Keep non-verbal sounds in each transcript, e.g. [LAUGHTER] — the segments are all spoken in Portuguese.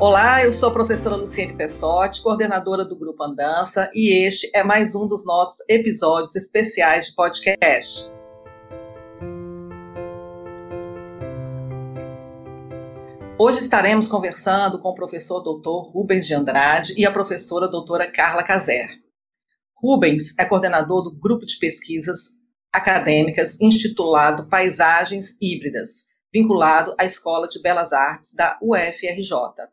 Olá, eu sou a professora Luciene Pessotti, coordenadora do Grupo Andança, e este é mais um dos nossos episódios especiais de podcast. Hoje estaremos conversando com o professor doutor Rubens de Andrade e a professora doutora Carla Caser. Rubens é coordenador do grupo de pesquisas acadêmicas intitulado Paisagens Híbridas, vinculado à Escola de Belas Artes da UFRJ.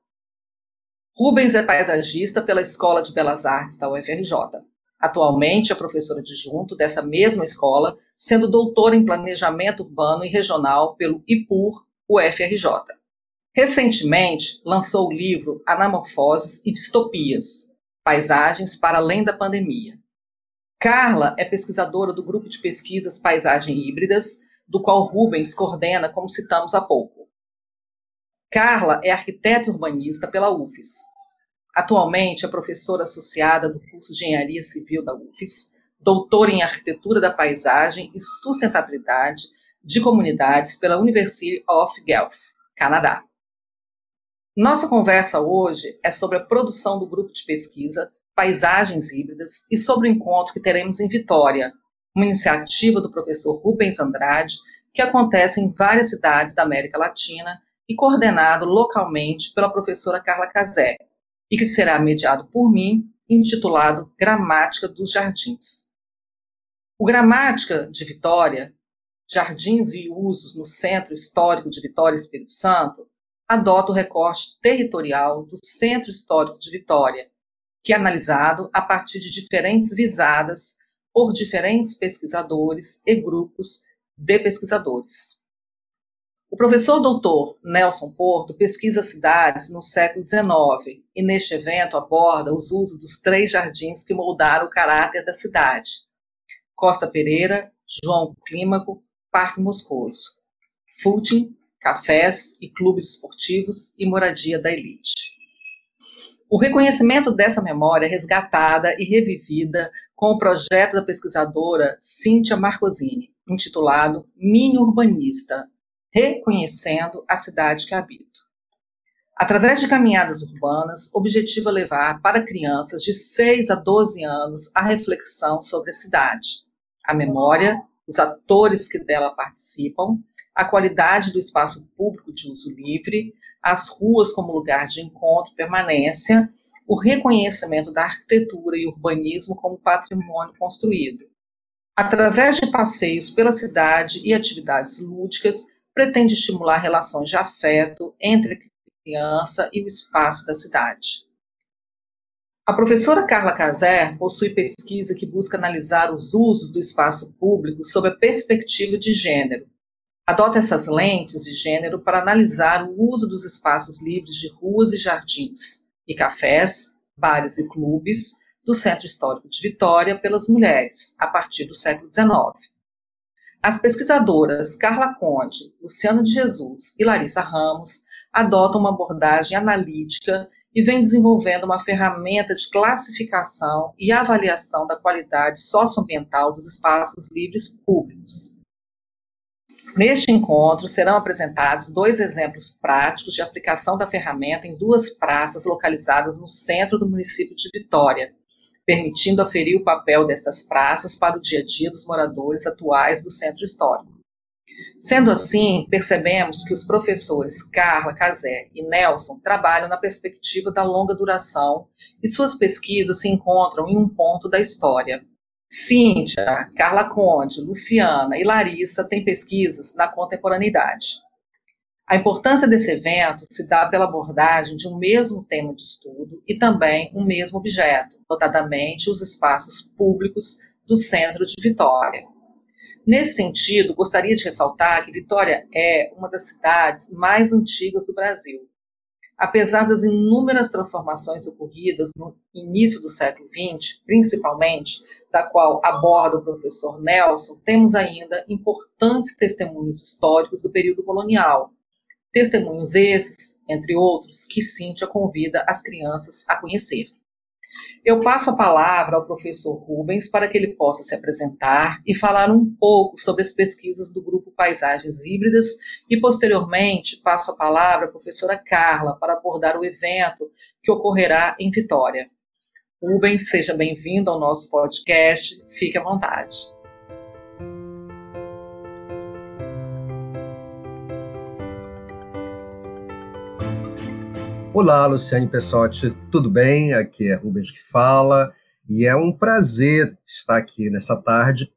Rubens é paisagista pela Escola de Belas Artes da UFRJ. Atualmente é professora adjunto dessa mesma escola, sendo doutora em Planejamento Urbano e Regional pelo IPUR UFRJ. Recentemente, lançou o livro Anamorfoses e Distopias, Paisagens para Além da Pandemia. Carla é pesquisadora do grupo de pesquisas Paisagem Híbridas, do qual Rubens coordena, como citamos há pouco. Carla é arquiteta urbanista pela UFES. Atualmente é professora associada do curso de Engenharia Civil da UFES, doutora em Arquitetura da Paisagem e Sustentabilidade de Comunidades pela University of Guelph, Canadá. Nossa conversa hoje é sobre a produção do grupo de pesquisa Paisagens Híbridas e sobre o encontro que teremos em Vitória, uma iniciativa do professor Rubens Andrade que acontece em várias cidades da América Latina e coordenado localmente pela professora Carla Casé, e que será mediado por mim, intitulado Gramática dos Jardins. O Gramática de Vitória, Jardins e Usos no Centro Histórico de Vitória Espírito Santo, adota o recorte territorial do Centro Histórico de Vitória, que é analisado a partir de diferentes visadas por diferentes pesquisadores e grupos de pesquisadores. O professor doutor Nelson Porto pesquisa cidades no século XIX e neste evento aborda os usos dos três jardins que moldaram o caráter da cidade. Costa Pereira, João Clímaco, Parque Moscoso. Footing, cafés e clubes esportivos e moradia da elite. O reconhecimento dessa memória é resgatada e revivida com o projeto da pesquisadora Cíntia Marcosini, intitulado Mini Urbanista, reconhecendo a cidade que habito. Através de caminhadas urbanas, objetivo é levar para crianças de 6 a 12 anos a reflexão sobre a cidade, a memória, os atores que dela participam, a qualidade do espaço público de uso livre, as ruas como lugar de encontro permanência, o reconhecimento da arquitetura e urbanismo como patrimônio construído. Através de passeios pela cidade e atividades lúdicas, pretende estimular relações de afeto entre a criança e o espaço da cidade. A professora Carla Casé possui pesquisa que busca analisar os usos do espaço público sob a perspectiva de gênero. Adota essas lentes de gênero para analisar o uso dos espaços livres de ruas e jardins, e cafés, bares e clubes do Centro Histórico de Vitória pelas mulheres, a partir do século XIX. As pesquisadoras Carla Conde, Luciana de Jesus e Larissa Ramos adotam uma abordagem analítica e vêm desenvolvendo uma ferramenta de classificação e avaliação da qualidade socioambiental dos espaços livres públicos. Neste encontro serão apresentados dois exemplos práticos de aplicação da ferramenta em duas praças localizadas no centro do município de Vitória, permitindo aferir o papel dessas praças para o dia a dia dos moradores atuais do centro histórico. Sendo assim, percebemos que os professores Carla, Casé e Nelson trabalham na perspectiva da longa duração e suas pesquisas se encontram em um ponto da história. Cíntia, Carla Conde, Luciana e Larissa têm pesquisas na contemporaneidade. A importância desse evento se dá pela abordagem de um mesmo tema de estudo e também um mesmo objeto, notadamente os espaços públicos do centro de Vitória. Nesse sentido, gostaria de ressaltar que Vitória é uma das cidades mais antigas do Brasil. Apesar das inúmeras transformações ocorridas no início do século XX, principalmente da qual aborda o professor Nelson, temos ainda importantes testemunhos históricos do período colonial, Testemunhos esses, entre outros, que Cíntia convida as crianças a conhecer. Eu passo a palavra ao professor Rubens para que ele possa se apresentar e falar um pouco sobre as pesquisas do grupo Paisagens Híbridas e, posteriormente, passo a palavra à professora Carla para abordar o evento que ocorrerá em Vitória. Rubens, seja bem-vindo ao nosso podcast, fique à vontade. Olá, Luciane Pessotti, tudo bem? Aqui é Rubens que fala e é um prazer estar aqui nessa tarde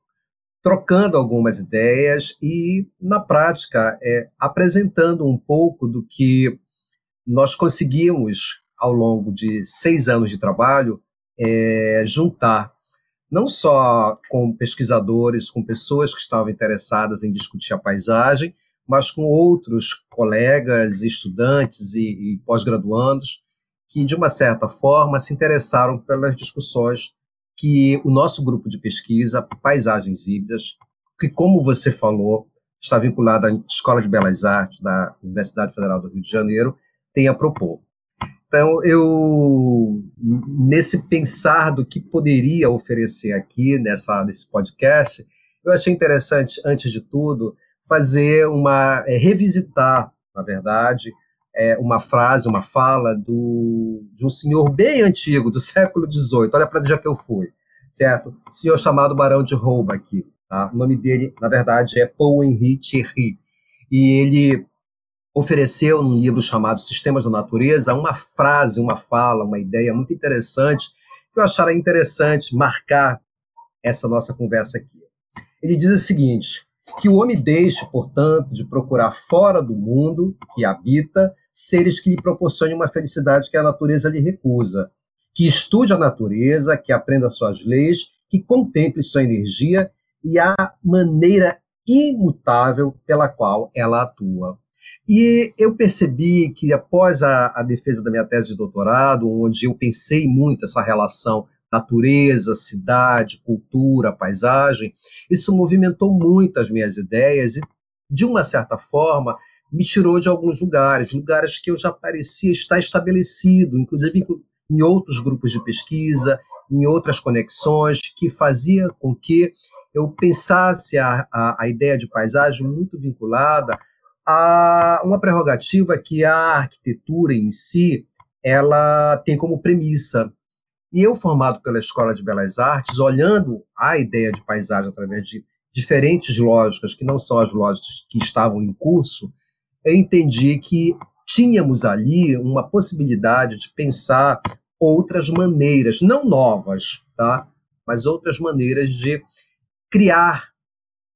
trocando algumas ideias e, na prática, é, apresentando um pouco do que nós conseguimos, ao longo de seis anos de trabalho, é, juntar, não só com pesquisadores, com pessoas que estavam interessadas em discutir a paisagem, mas com outros colegas, estudantes e, e pós-graduandos que, de uma certa forma, se interessaram pelas discussões que o nosso grupo de pesquisa, Paisagens Híbridas, que, como você falou, está vinculado à Escola de Belas Artes da Universidade Federal do Rio de Janeiro, tem a propor. Então, eu, nesse pensar do que poderia oferecer aqui nessa, nesse podcast, eu achei interessante, antes de tudo, fazer uma é, revisitar, na verdade, é, uma frase, uma fala do, de um senhor bem antigo, do [LAUGHS] século XVIII. Olha para onde já que eu fui, certo? Um senhor chamado Barão de aqui. Tá? O nome dele, na verdade, é Paul Henri Thierry. E ele ofereceu num livro chamado Sistemas da Natureza uma frase, uma fala, uma ideia muito interessante que eu acharia interessante marcar essa nossa conversa aqui. Ele diz o seguinte: que o homem deixe, portanto, de procurar fora do mundo que habita seres que lhe proporcionem uma felicidade que a natureza lhe recusa, que estude a natureza, que aprenda suas leis, que contemple sua energia e a maneira imutável pela qual ela atua. E eu percebi que após a, a defesa da minha tese de doutorado, onde eu pensei muito essa relação natureza, cidade, cultura, paisagem, isso movimentou muito as minhas ideias e, de uma certa forma, me tirou de alguns lugares, lugares que eu já parecia estar estabelecido, inclusive em outros grupos de pesquisa, em outras conexões, que fazia com que eu pensasse a, a, a ideia de paisagem muito vinculada a uma prerrogativa que a arquitetura em si ela tem como premissa, e eu, formado pela Escola de Belas Artes, olhando a ideia de paisagem através de diferentes lógicas, que não são as lógicas que estavam em curso, eu entendi que tínhamos ali uma possibilidade de pensar outras maneiras, não novas, tá? mas outras maneiras de criar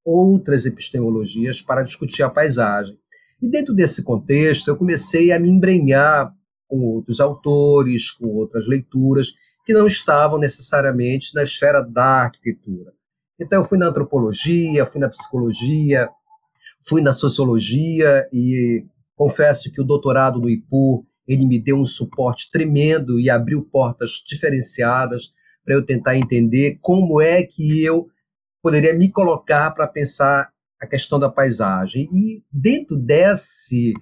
outras epistemologias para discutir a paisagem. E dentro desse contexto, eu comecei a me embrenhar com outros autores, com outras leituras, que não estavam necessariamente na esfera da arquitetura. Então, eu fui na antropologia, fui na psicologia, fui na sociologia e confesso que o doutorado no IPU ele me deu um suporte tremendo e abriu portas diferenciadas para eu tentar entender como é que eu poderia me colocar para pensar a questão da paisagem. E dentro desse,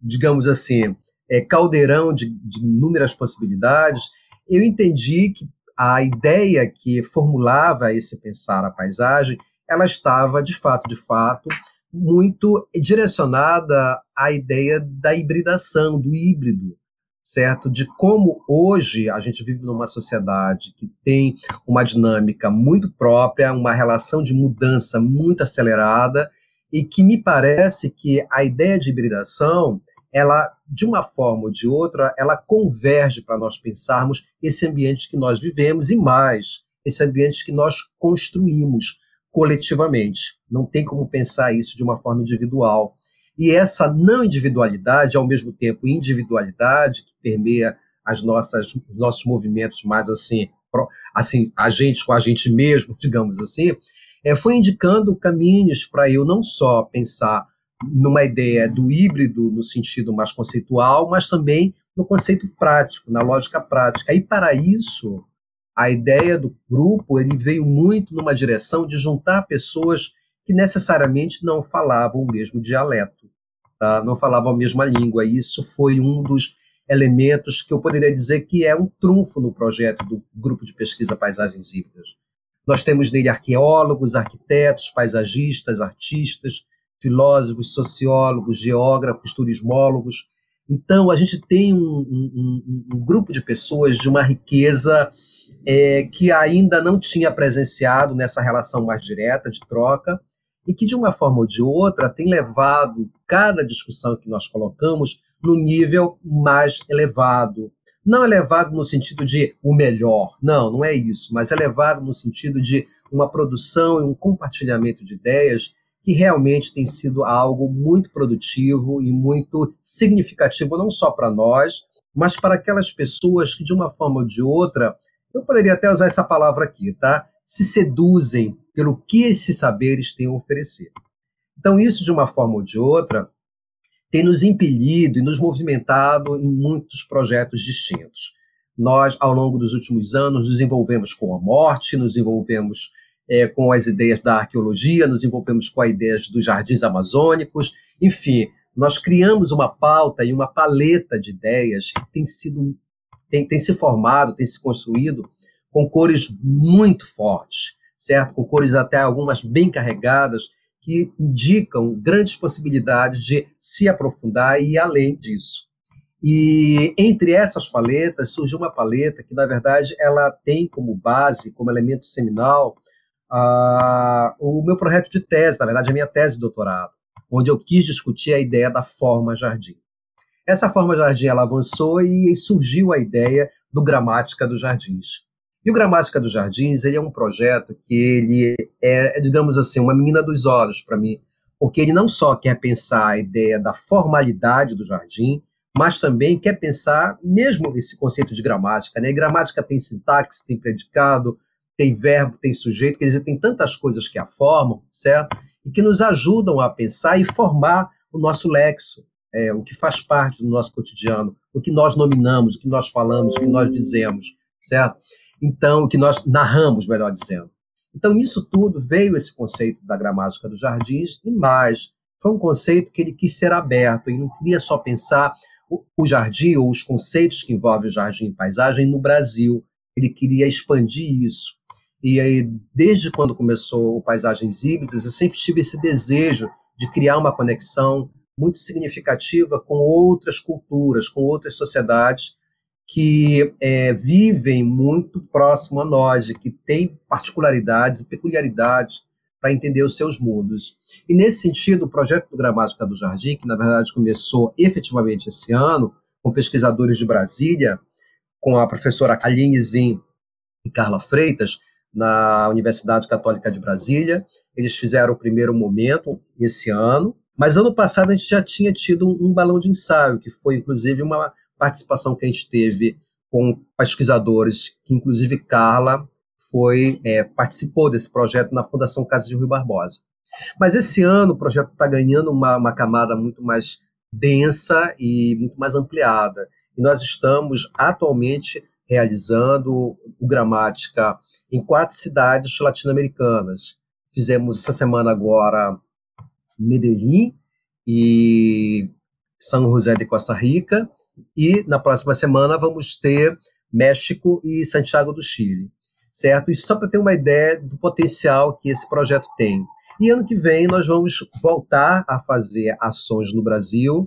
digamos assim, é, caldeirão de, de inúmeras possibilidades, eu entendi que a ideia que formulava esse pensar a paisagem, ela estava de fato, de fato, muito direcionada à ideia da hibridação, do híbrido, certo? De como hoje a gente vive numa sociedade que tem uma dinâmica muito própria, uma relação de mudança muito acelerada e que me parece que a ideia de hibridação ela, de uma forma ou de outra, ela converge para nós pensarmos esse ambiente que nós vivemos e mais, esse ambiente que nós construímos coletivamente. Não tem como pensar isso de uma forma individual. E essa não individualidade, ao mesmo tempo individualidade, que permeia as nossas os nossos movimentos mais assim, assim, a gente com a gente mesmo, [LAUGHS] digamos assim, é, foi indicando caminhos para eu não só pensar numa ideia do híbrido no sentido mais conceitual, mas também no conceito prático, na lógica prática. E para isso, a ideia do grupo ele veio muito numa direção de juntar pessoas que necessariamente não falavam o mesmo dialeto, tá? não falavam a mesma língua. E isso foi um dos elementos que eu poderia dizer que é um trunfo no projeto do grupo de pesquisa Paisagens Híbridas. Nós temos nele arqueólogos, arquitetos, paisagistas, artistas, filósofos, sociólogos, geógrafos, turismólogos. Então, a gente tem um, um, um grupo de pessoas de uma riqueza é, que ainda não tinha presenciado nessa relação mais direta de troca e que, de uma forma ou de outra, tem levado cada discussão que nós colocamos no nível mais elevado. Não elevado no sentido de o melhor, não, não é isso, mas elevado no sentido de uma produção e um compartilhamento de ideias que realmente tem sido algo muito produtivo e muito significativo, não só para nós, mas para aquelas pessoas que, de uma forma ou de outra, eu poderia até usar essa palavra aqui, tá? Se seduzem pelo que esses saberes têm a oferecer. Então, isso, de uma forma ou de outra, tem nos impelido e nos movimentado em muitos projetos distintos. Nós, ao longo dos últimos anos, nos envolvemos com a morte, nos envolvemos é, com as ideias da arqueologia, nos envolvemos com as ideias dos jardins amazônicos, enfim, nós criamos uma pauta e uma paleta de ideias que tem sido tem, tem se formado, tem se construído com cores muito fortes, certo? Com cores até algumas bem carregadas que indicam grandes possibilidades de se aprofundar e ir além disso. E entre essas paletas surgiu uma paleta que, na verdade, ela tem como base, como elemento seminal, uh, o meu projeto de tese, na verdade, a minha tese de doutorado, onde eu quis discutir a ideia da forma jardim. Essa forma jardim ela avançou e surgiu a ideia do Gramática dos Jardins. E o Gramática dos Jardins ele é um projeto que ele é, digamos assim, uma menina dos olhos para mim, porque ele não só quer pensar a ideia da formalidade do jardim, mas também quer pensar mesmo esse conceito de gramática. Né? E gramática tem sintaxe, tem predicado, tem verbo, tem sujeito, quer dizer, tem tantas coisas que a formam, certo? E que nos ajudam a pensar e formar o nosso lexo, é, o que faz parte do nosso cotidiano, o que nós nominamos, o que nós falamos, o que nós dizemos, certo? Então, o que nós narramos, melhor dizendo. Então, nisso tudo veio esse conceito da gramática dos jardins, e mais, foi um conceito que ele quis ser aberto, e não queria só pensar o, o jardim ou os conceitos que envolvem o jardim e paisagem no Brasil, ele queria expandir isso. E aí, desde quando começou o Paisagens Híbridas, eu sempre tive esse desejo de criar uma conexão muito significativa com outras culturas, com outras sociedades que é, vivem muito próximo a nós e que têm particularidades e peculiaridades para entender os seus mundos. E, nesse sentido, o projeto do Gramática do Jardim, que na verdade começou efetivamente esse ano, com pesquisadores de Brasília, com a professora Aline Zin e Carla Freitas, na Universidade Católica de Brasília. Eles fizeram o primeiro momento esse ano, mas ano passado a gente já tinha tido um, balão de ensaio, que foi inclusive uma participação que a gente teve com pesquisadores, que inclusive Carla foi é, participou desse projeto na Fundação Casa de Rui Barbosa. Mas esse ano o projeto está ganhando uma, uma camada muito mais densa e muito mais ampliada. E nós estamos atualmente realizando o Gramática em quatro cidades latino-americanas. Fizemos essa semana agora Medellín e São José de Costa Rica, e na próxima semana vamos ter México e Santiago do Chile, certo? Isso só para ter uma ideia do potencial que esse projeto tem. E ano que vem nós vamos voltar a fazer ações no Brasil,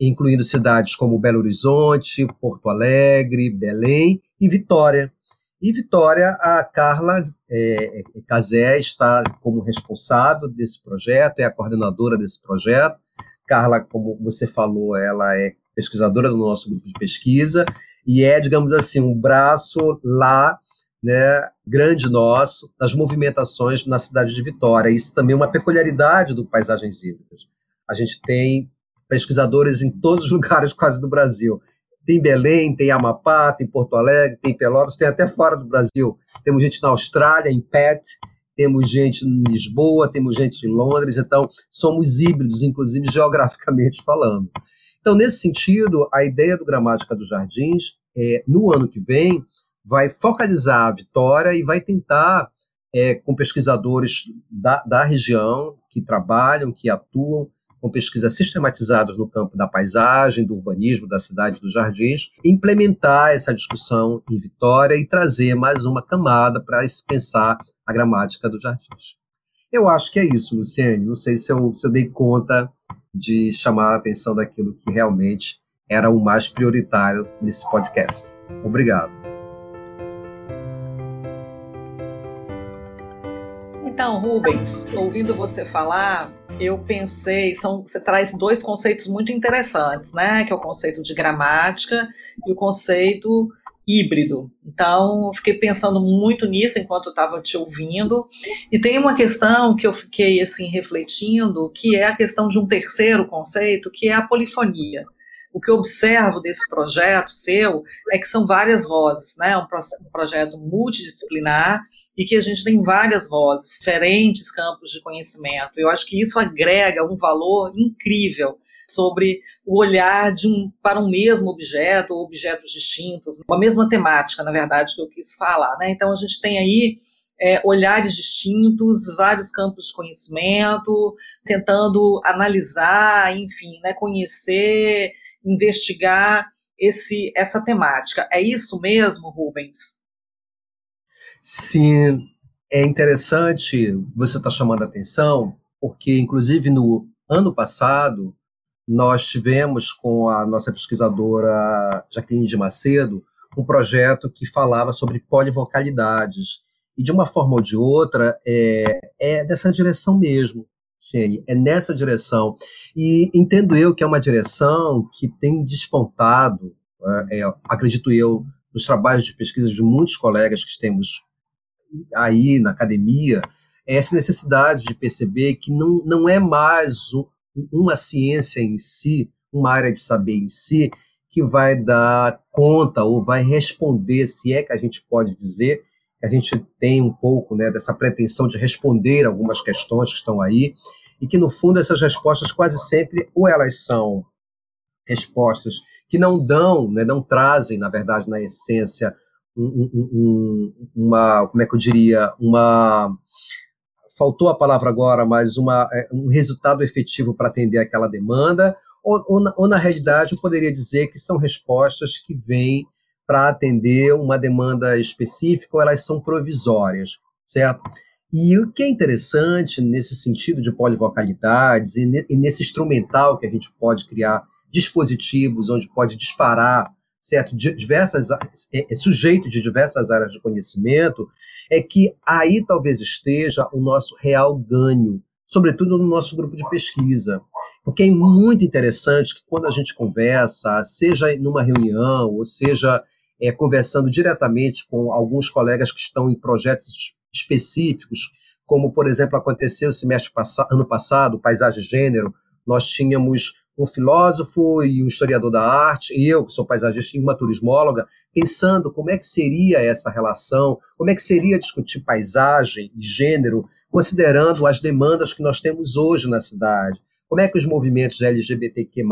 incluindo cidades como Belo Horizonte, Porto Alegre, Belém e Vitória. E Vitória, a Carla é, é, Cazé está como responsável desse projeto, é a coordenadora desse projeto. Carla, como você falou, ela é pesquisadora do nosso grupo de pesquisa e é, digamos assim, um braço lá, né, grande nosso, das movimentações na cidade de Vitória. Isso também é uma peculiaridade do Paisagens Híbridas. A gente tem pesquisadores em todos os [LAUGHS] lugares quase do Brasil. Tem Belém, tem Amapá, tem Porto Alegre, tem Pelotas, tem até fora do Brasil. Temos gente na Austrália, em Perth, temos gente em Lisboa, temos gente em Londres, então somos híbridos, inclusive geograficamente falando. Então, nesse sentido, a ideia do Gramática dos Jardins, é, no ano que vem, vai focalizar a Vitória e vai tentar, é, com pesquisadores da, da região, que trabalham, que atuam com pesquisas sistematizadas no campo da paisagem, do urbanismo, da cidade, dos jardins, implementar essa discussão em Vitória e trazer mais uma camada para se pensar a gramática dos jardins. Eu acho que é isso, Luciane. Não sei se eu, se eu dei conta de chamar a atenção daquilo que realmente era o mais prioritário nesse podcast. Obrigado. Então, Rubens, ouvindo você falar, eu pensei, são, você traz dois conceitos muito interessantes, né? Que é o conceito de gramática e o conceito híbrido. Então, fiquei pensando muito nisso enquanto estava te ouvindo. E tem uma questão que eu fiquei assim refletindo, que é a questão de um terceiro conceito, que é a polifonia. O que eu observo desse projeto seu é que são várias vozes, né? Um, um projeto multidisciplinar e que a gente tem várias vozes, diferentes campos de conhecimento. Eu acho que isso agrega um valor incrível sobre o olhar de um, para um mesmo objeto ou objetos distintos, uma mesma temática, na verdade, que eu quis falar. Né? Então, a gente tem aí é, olhares distintos, vários campos de conhecimento, tentando analisar, enfim, né, conhecer, investigar esse, essa temática. É isso mesmo, Rubens? Sim, é interessante você estar tá chamando a atenção, porque, inclusive, no ano passado, nós tivemos com a nossa pesquisadora Jaqueline de Macedo um projeto que falava sobre polivocalidades. E, de uma forma ou de outra, é, é dessa direção mesmo, Ciene, é nessa direção. E entendo eu que é uma direção que tem despontado, é, é acredito eu, nos trabalhos de pesquisa de muitos colegas que temos aí na academia, essa necessidade de perceber que não, não é mais um, uma ciência em si, uma área de saber em si, que vai dar conta ou vai responder, se é que a gente pode dizer, a gente tem um pouco né, dessa pretensão de responder algumas questões que estão aí, e que, no fundo, essas respostas quase sempre, ou elas são respostas que não dão, né, não trazem, na verdade, na essência, um, um, uma, como é que eu diria, uma faltou a palavra agora, mas uma, é, um resultado efetivo para atender aquela demanda, ou, ou, na, ou, na, realidade eu poderia dizer que são respostas que vêm para atender uma demanda específica ou elas são provisórias, certo? E o que é interessante nesse sentido de polivocalidades e, ne, nesse instrumental que a gente pode criar dispositivos onde pode disparar certo diversas é, é, de diversas áreas de conhecimento é que aí talvez esteja o nosso real ganho, sobretudo no nosso grupo de pesquisa. Porque é muito interessante que quando a gente conversa, seja numa reunião, ou seja é, conversando diretamente com alguns colegas que estão em projetos específicos, como, por exemplo, aconteceu o semestre passado, ano passado, Paisagem Gênero, nós tínhamos um filósofo e um historiador da arte, e eu, que sou paisagista e uma turismóloga, pensando como é que seria essa relação, como é que seria discutir paisagem e gênero, considerando as demandas que nós temos hoje na cidade. Como é que os movimentos LGBTQ+,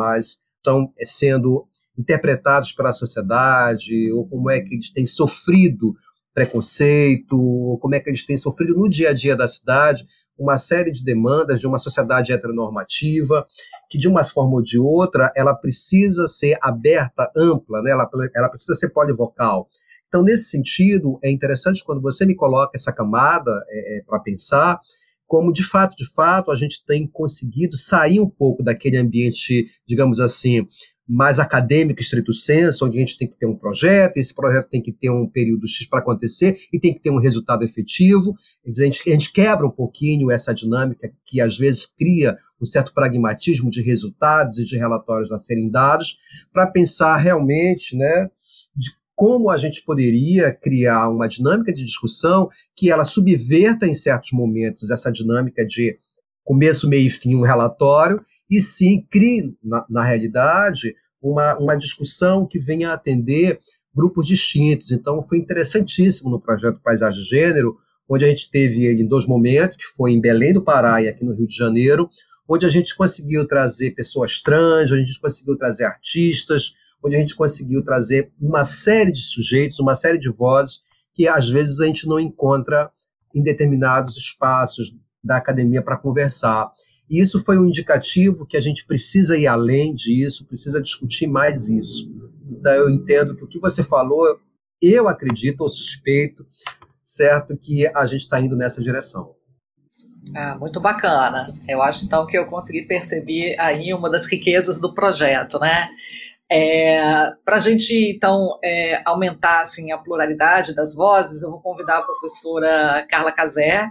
estão eh, sendo interpretados pela sociedade, ou como é que eles têm sofrido preconceito, ou como é que eles têm sofrido no dia a dia da cidade, uma série de demandas de uma sociedade heteronormativa, que de uma forma ou de outra, ela precisa ser aberta, ampla, né? ela, ela precisa ser polivocal. Então, nesse sentido, é interessante quando você me coloca essa camada é, é, para pensar, como de fato, de fato, a gente tem conseguido sair um pouco daquele ambiente, digamos assim, mais acadêmico, estrito senso, onde a gente tem que ter um projeto, esse projeto tem que ter um período X para acontecer e tem que ter um resultado efetivo. A gente, a gente quebra um pouquinho essa dinâmica que às vezes cria um certo pragmatismo de resultados e de relatórios a serem dados, para pensar realmente né, de como a gente poderia criar uma dinâmica de discussão que ela subverta em certos momentos essa dinâmica de começo, meio e fim um relatório e sim crie, na, na realidade, uma, uma discussão que venha atender grupos distintos. Então, foi interessantíssimo no projeto Paisagem e Gênero, onde a gente teve ele em dois momentos, que foi em Belém do Pará e aqui no Rio de Janeiro, onde a gente conseguiu trazer pessoas trans, onde a gente conseguiu trazer artistas, onde a gente conseguiu trazer uma série de sujeitos, uma série de vozes que às vezes a gente não encontra em determinados espaços da academia para conversar. E isso foi um indicativo que a gente precisa ir além disso, precisa discutir mais isso. Então, eu entendo que o que você falou, eu acredito ou suspeito, certo, que a gente está indo nessa direção. Ah, muito bacana. Eu acho então que eu consegui perceber aí uma das riquezas do projeto, né? É, Para a gente então é, aumentar assim a pluralidade das vozes, eu vou convidar a professora Carla Cazé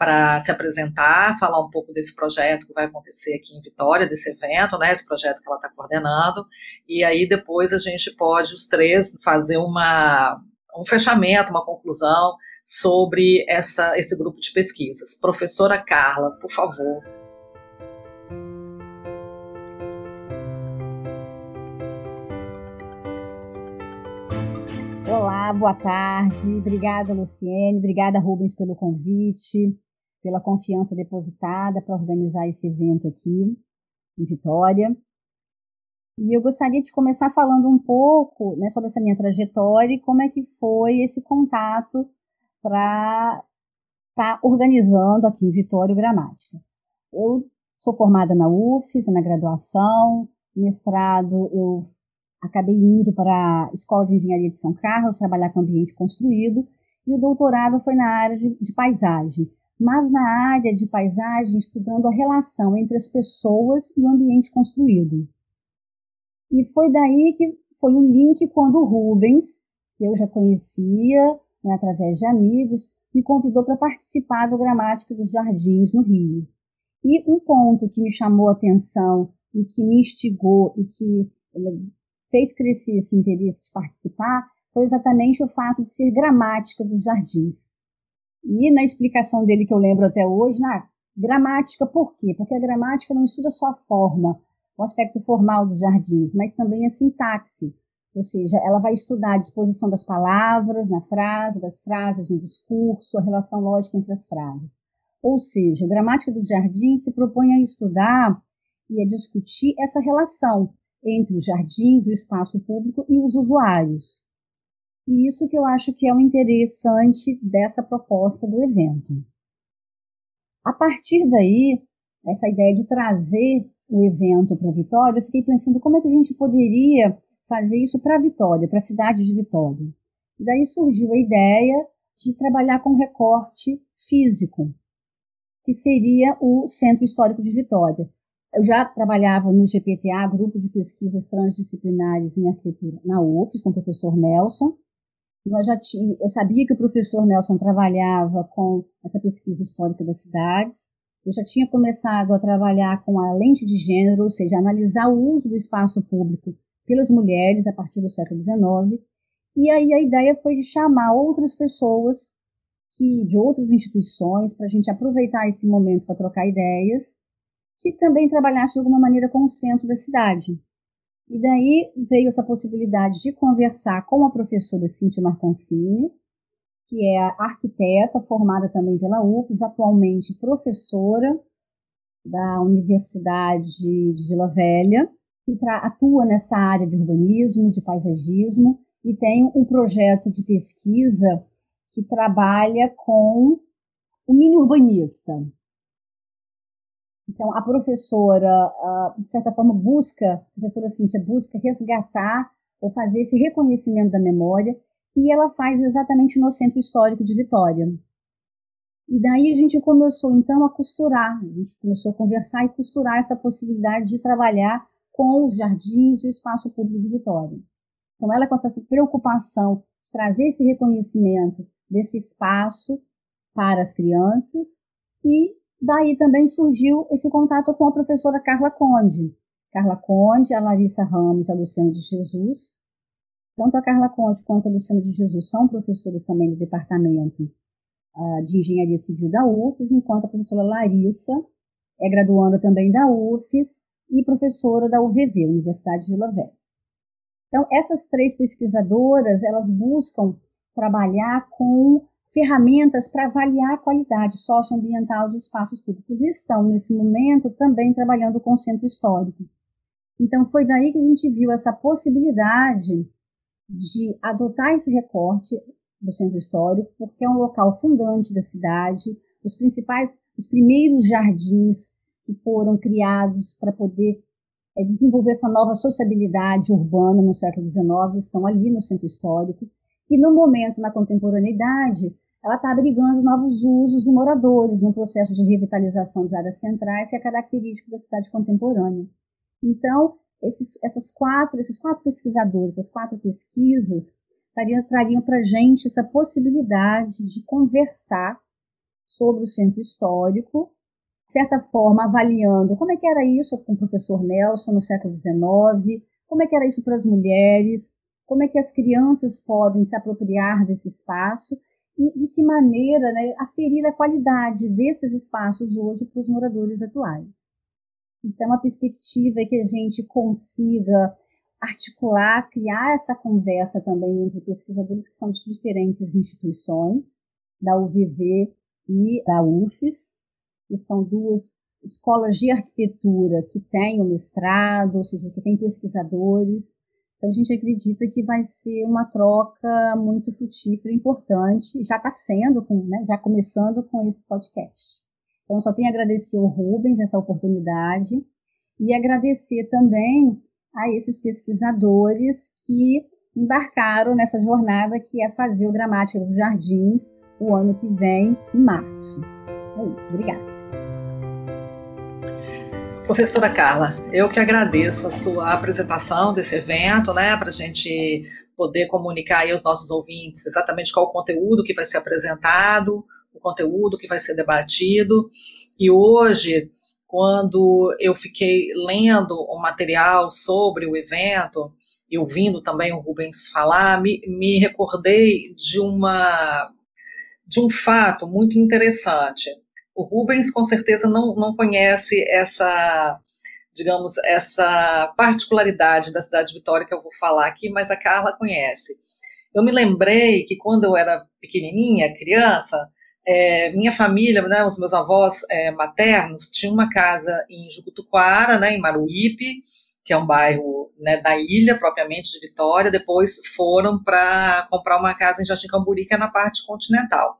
para se apresentar, falar um pouco desse projeto que vai acontecer aqui em Vitória, desse evento, né? Esse projeto que ela está coordenando, e aí depois a gente pode os três fazer uma um fechamento, uma conclusão sobre essa, esse grupo de pesquisas. Professora Carla, por favor. Olá, boa tarde. Obrigada, Luciene. Obrigada, Rubens, pelo convite, pela confiança depositada para organizar esse evento aqui em Vitória. E eu gostaria de começar falando um pouco né, sobre essa minha trajetória e como é que foi esse contato para estar tá organizando aqui em Vitória o Gramática. Eu sou formada na UFES, na graduação, mestrado eu acabei indo para a Escola de Engenharia de São Carlos, trabalhar com ambiente construído, e o doutorado foi na área de, de paisagem, mas na área de paisagem estudando a relação entre as pessoas e o ambiente construído. E foi daí que foi o link quando o Rubens, que eu já conhecia né, através de amigos, me convidou para participar do Gramática dos Jardins no Rio. E um ponto que me chamou a atenção e que me instigou e que eh, fez crescer esse interesse de participar foi exatamente o fato de ser gramática dos jardins. E na explicação dele que eu lembro até hoje, na gramática, por quê? Porque a gramática não estuda só a forma, o aspecto formal dos jardins, mas também a sintaxe, ou seja, ela vai estudar a disposição das palavras na frase, das frases no discurso, a relação lógica entre as frases. Ou seja, a gramática dos jardins se propõe a estudar e a discutir essa relação entre os jardins, o espaço público e os usuários. E isso que eu acho que é o interessante dessa proposta do evento. A partir daí, essa ideia de trazer o evento para Vitória, eu fiquei pensando como é que a gente poderia fazer isso para Vitória, para a cidade de Vitória. E daí surgiu a ideia de trabalhar com recorte físico, que seria o Centro Histórico de Vitória. Eu já trabalhava no GPTA, Grupo de Pesquisas Transdisciplinares em Arquitetura, na UFES, com o professor Nelson. Nós já tinha, eu sabia que o professor Nelson trabalhava com essa pesquisa histórica das cidades. Eu já tinha começado a trabalhar com a lente de gênero, ou seja, analisar o uso do espaço público pelas mulheres a partir do século XIX. E aí a ideia foi de chamar outras pessoas que de outras instituições para a gente aproveitar esse momento para trocar ideias, que também trabalhasse de alguma maneira com o centro da cidade. E daí veio essa possibilidade de conversar com a professora Cíntia Marconcini, que é arquiteta, formada também pela UFES, atualmente professora da Universidade de Vila Velha, que atua nessa área de urbanismo, de paisagismo, e tem um projeto de pesquisa que trabalha com o mini urbanista. Então, a professora, de certa forma, busca, a professora Cíntia busca resgatar ou fazer esse reconhecimento da memória e ela faz exatamente no Centro Histórico de Vitória. E daí a gente começou então a costurar, a gente começou a conversar e costurar essa possibilidade de trabalhar com os jardins e o espaço público de Vitória. Então ela com essa preocupação de trazer esse reconhecimento desse espaço para as crianças e daí também surgiu esse contato com a professora Carla Conde. Carla Conde, a Larissa Ramos a Luciana de Jesus, tanto a Carla Conte quanto a Luciana de Jesus são professoras também do departamento uh, de Engenharia Civil da UFES, enquanto a professora Larissa é graduanda também da UFES e professora da UVV, Universidade de Vila. Então, essas três pesquisadoras, elas buscam trabalhar com ferramentas para avaliar a qualidade socioambiental de espaços públicos e estão, nesse momento, também trabalhando com o centro histórico. Então, foi daí que a gente viu essa possibilidade de adotar esse recorte do centro histórico, porque é um local fundante da cidade, os principais, os primeiros jardins que foram criados para poder é, desenvolver essa nova sociabilidade urbana no século XIX estão ali no centro histórico. E no momento, na contemporaneidade, ela está abrigando novos usos e moradores no processo de revitalização de áreas centrais, que é característico da cidade contemporânea. Então, esses, essas quatro, esses quatro pesquisadores, essas quatro pesquisas, trariam, trariam para a gente essa possibilidade de conversar sobre o centro histórico, de certa forma avaliando como é que era isso com o professor Nelson no século XIX, como é que era isso para as mulheres, como é que as crianças podem se apropriar desse espaço e de que maneira né, aferir a qualidade desses espaços hoje para os moradores atuais. Então, a perspectiva é que a gente consiga articular, criar essa conversa também entre pesquisadores que são de diferentes instituições, da UVV e da UFES, que são duas escolas de arquitetura que têm o mestrado, ou seja, que têm pesquisadores, então, a gente acredita que vai ser uma troca muito frutífera e importante. Já está sendo, com, né, já começando com esse podcast. Então, só tenho a agradecer ao Rubens essa oportunidade e agradecer também a esses pesquisadores que embarcaram nessa jornada que é fazer o Gramática dos Jardins o ano que vem, em março. É isso, obrigada. Professora Carla, eu que agradeço a sua apresentação desse evento, né, para a gente poder comunicar aí aos nossos ouvintes exatamente qual o conteúdo que vai ser apresentado, o conteúdo que vai ser debatido. E hoje, quando eu fiquei lendo o material sobre o evento e ouvindo também o Rubens falar, me, me recordei de uma de um fato muito interessante. O Rubens com certeza não, não conhece essa, digamos, essa particularidade da cidade de Vitória que eu vou falar aqui, mas a Carla conhece. Eu me lembrei que quando eu era pequenininha, criança, é, minha família, né, os meus avós é, maternos, tinham uma casa em Jucutuquara, né, em Maruípe, que é um bairro né, da ilha, propriamente de Vitória, depois foram para comprar uma casa em Jardim Camburi, que é na parte continental.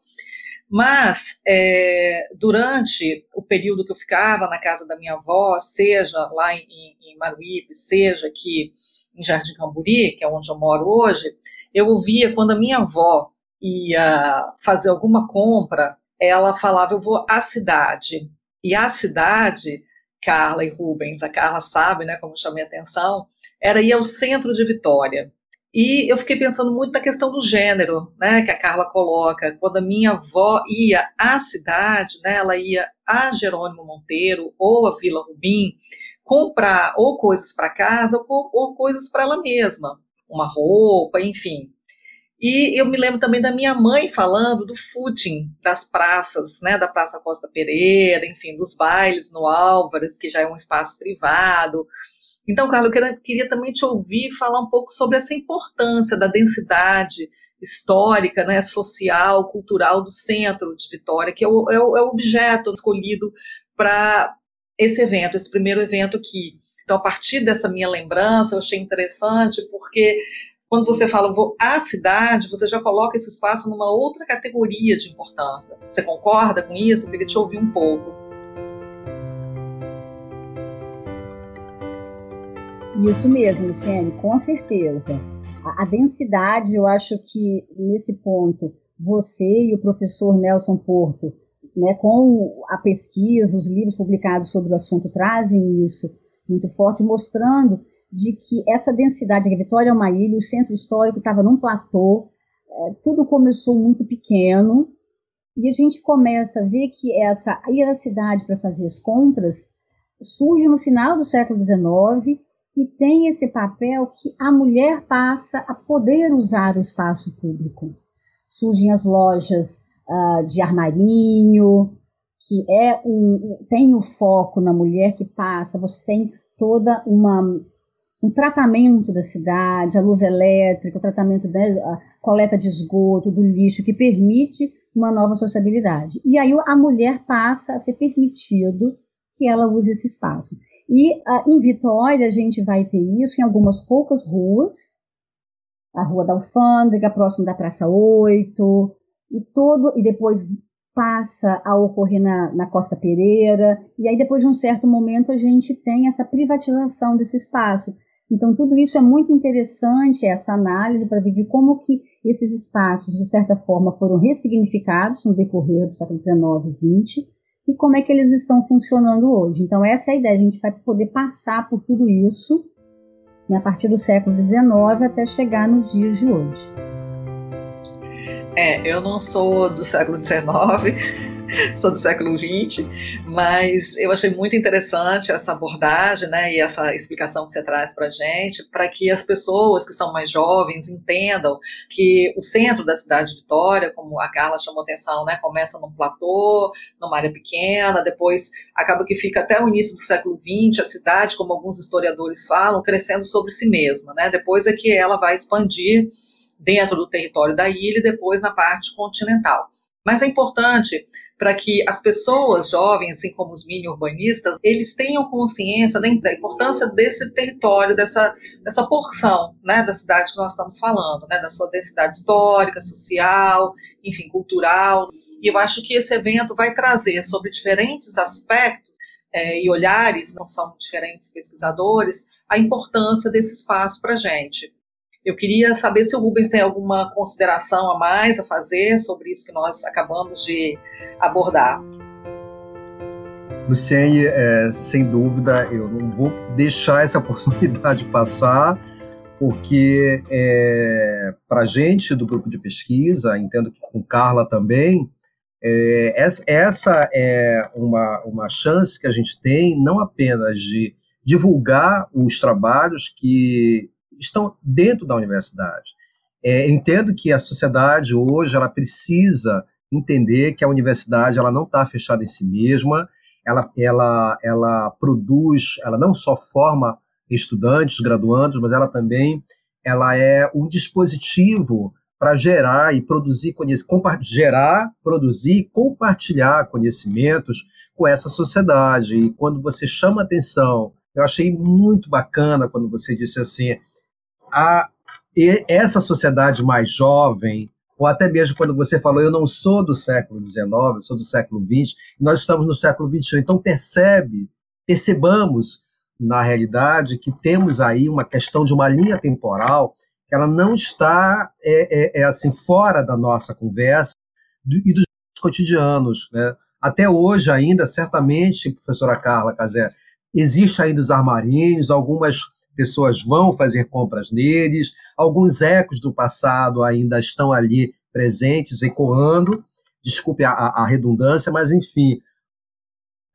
Mas, é, durante o período que eu ficava na casa da minha avó, seja lá em, em Maruípe, seja aqui em Jardim Camburi, que é onde eu moro hoje, eu ouvia quando a minha avó ia fazer alguma compra, ela falava: Eu vou à cidade. E a cidade, Carla e Rubens, a Carla sabe, né, como chamei a atenção, era ir ao centro de Vitória. E eu fiquei pensando muito na questão do gênero, né, que a Carla coloca. Quando a minha avó ia à cidade, né, ela ia a Jerônimo Monteiro ou a Vila Rubim comprar ou coisas para casa ou, ou coisas para ela mesma, uma roupa, enfim. E eu me lembro também da minha mãe falando do footing das praças, né, da Praça Costa Pereira, enfim, dos bailes no Álvares, que já é um espaço privado, então, Carlos, eu queria também te ouvir falar um pouco sobre essa importância da densidade histórica, né, social, cultural do centro de Vitória, que é o, é o, é o objeto escolhido para esse evento, esse primeiro evento aqui. Então, a partir dessa minha lembrança, eu achei interessante, porque quando você fala vou à cidade, você já coloca esse espaço numa outra categoria de importância. Você concorda com isso? Eu queria te ouvir um pouco. Isso mesmo, Luciane, com certeza. A, a, densidade, eu acho que nesse ponto, você e o professor Nelson Porto, né, com a pesquisa, os livros publicados sobre o assunto, trazem isso muito forte, mostrando de que essa densidade, a Vitória é uma ilha, o centro histórico estava num platô, é, tudo começou muito pequeno, e a gente começa a ver que essa ir à cidade para fazer as compras surge no final do século XIX e tem esse papel que a mulher passa a poder usar o espaço público. Surgem as lojas uh, de armarinho, que é um, tem o foco na mulher que passa, você tem toda uma um tratamento da cidade, a luz elétrica, o tratamento da coleta de esgoto, do lixo, que permite uma nova sociabilidade. E aí a mulher passa a ser permitido que ela use esse espaço. E uh, em Vitória a gente vai ter isso em algumas poucas ruas, a Rua da Alfândega, próximo da Praça 8, e todo, e depois passa a ocorrer na, na Costa Pereira, e aí depois de um certo momento a gente tem essa privatização desse espaço. Então tudo isso é muito interessante, essa análise para ver de como que esses espaços, de certa forma, foram ressignificados no decorrer do século XIX e XX e como é que eles estão funcionando hoje. Então, essa é a ideia, a gente vai poder passar por tudo isso né, a partir do século XIX até chegar nos dias de hoje. É, eu não sou do século XIX, [LAUGHS] sou do século XX, mas eu achei muito interessante essa abordagem, né, e essa explicação que você traz para a gente, para que as pessoas que são mais jovens entendam que o centro da cidade de Vitória, como a Carla chamou atenção, né, começa num platô, numa área pequena, depois acaba que fica até o início do século XX, a cidade, como alguns historiadores falam, crescendo sobre si mesma, né, depois é que ela vai expandir dentro do território da ilha e depois na parte continental. Mas é importante para que as pessoas jovens, assim como os mini-urbanistas, eles tenham consciência da importância desse território, dessa, dessa porção né, da cidade que nós estamos falando, né, da sua densidade histórica, social, enfim, cultural. E eu acho que esse evento vai trazer sobre diferentes aspectos é, e olhares, não são diferentes pesquisadores, a importância desse espaço para a gente. Eu queria saber se o Rubens tem alguma consideração a mais a fazer sobre isso que nós acabamos de abordar. Luciene, é, sem dúvida, eu não vou deixar essa [LAUGHS] oportunidade passar, porque é, para a gente do grupo de pesquisa, entendo que com Carla também, é, essa é uma, uma chance que a gente tem, não apenas de divulgar os trabalhos que estão dentro da universidade. É, entendo que a sociedade hoje ela precisa entender que a universidade ela não está fechada em si mesma, ela, ela, ela produz, ela não só forma estudantes, graduandos, mas ela também ela é um dispositivo para gerar e produzir conhecimento, gerar, produzir e compartilhar conhecimentos com essa sociedade. E quando você chama atenção, eu achei muito bacana quando você disse assim, a essa sociedade mais jovem, ou até mesmo quando você falou, eu não sou do século XIX, eu sou do século XX, nós estamos no século XXI. Então, percebe, percebamos, na realidade, que temos aí uma questão de uma linha temporal que ela não está é, é, é assim fora da nossa conversa e dos cotidianos. Né? Até hoje ainda, certamente, professora Carla Casé, existe ainda os armarinhos, algumas pessoas vão fazer compras neles, alguns ecos do passado ainda estão ali presentes, ecoando, desculpe a, a redundância, mas enfim,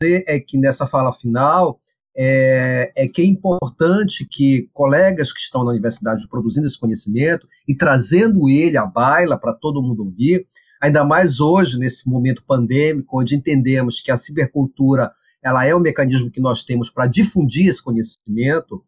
é que nessa fala final é, é, que é importante que colegas que estão na universidade produzindo esse conhecimento e trazendo ele à baila para todo mundo ouvir, ainda mais hoje, nesse momento pandêmico, onde entendemos que a cibercultura ela é o mecanismo que nós temos para difundir esse conhecimento,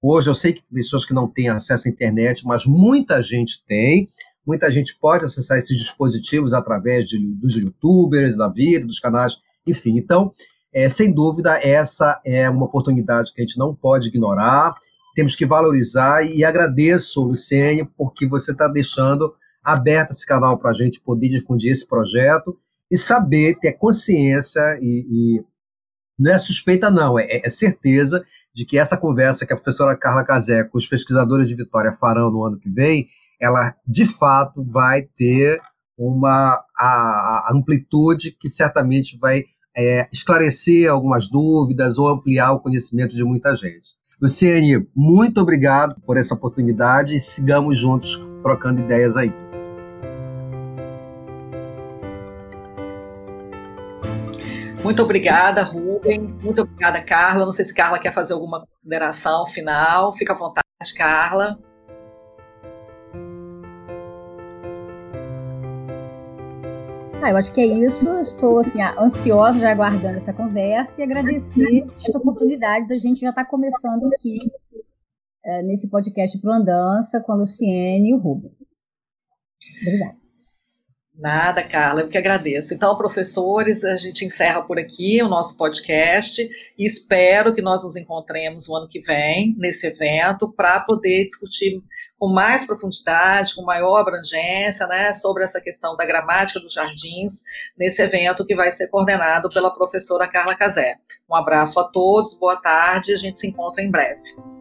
Hoje eu sei que pessoas que não têm acesso à internet, mas muita gente tem. Muita gente pode acessar esses dispositivos através de, dos youtubers, da vida, dos canais, enfim. Então, é, sem dúvida, essa é uma oportunidade que a gente não pode ignorar. Temos que valorizar e agradeço, Luciene, porque você está deixando aberto esse canal para a gente poder difundir esse projeto e saber, ter consciência e, e não é suspeita, não, é, é certeza de que essa conversa que a professora Carla Casé com os pesquisadores de Vitória farão no ano que vem, ela de fato vai ter uma a, a amplitude que certamente vai é, esclarecer algumas dúvidas ou ampliar o conhecimento de muita gente. Luciene, muito obrigado por essa oportunidade e sigamos juntos trocando ideias aí. Muito obrigada, Rubens. Muito obrigada, Carla. Não sei se Carla quer fazer alguma consideração final. Fica à vontade, Carla. Ah, eu acho que é isso. Estou assim, ansiosa, já aguardando essa conversa e agradecer essa oportunidade da gente já estar tá começando aqui é, nesse podcast Pro Andança com a Luciene e o Rubens. Obrigada. Nada, Carla, eu que agradeço. Então, professores, a gente encerra por aqui o nosso podcast e espero que nós nos encontremos o ano que vem nesse evento para poder discutir com mais profundidade, com maior abrangência, né, sobre essa questão da gramática dos jardins nesse evento que vai ser coordenado pela professora Carla Casé. Um abraço a todos, boa tarde, a gente se encontra em breve.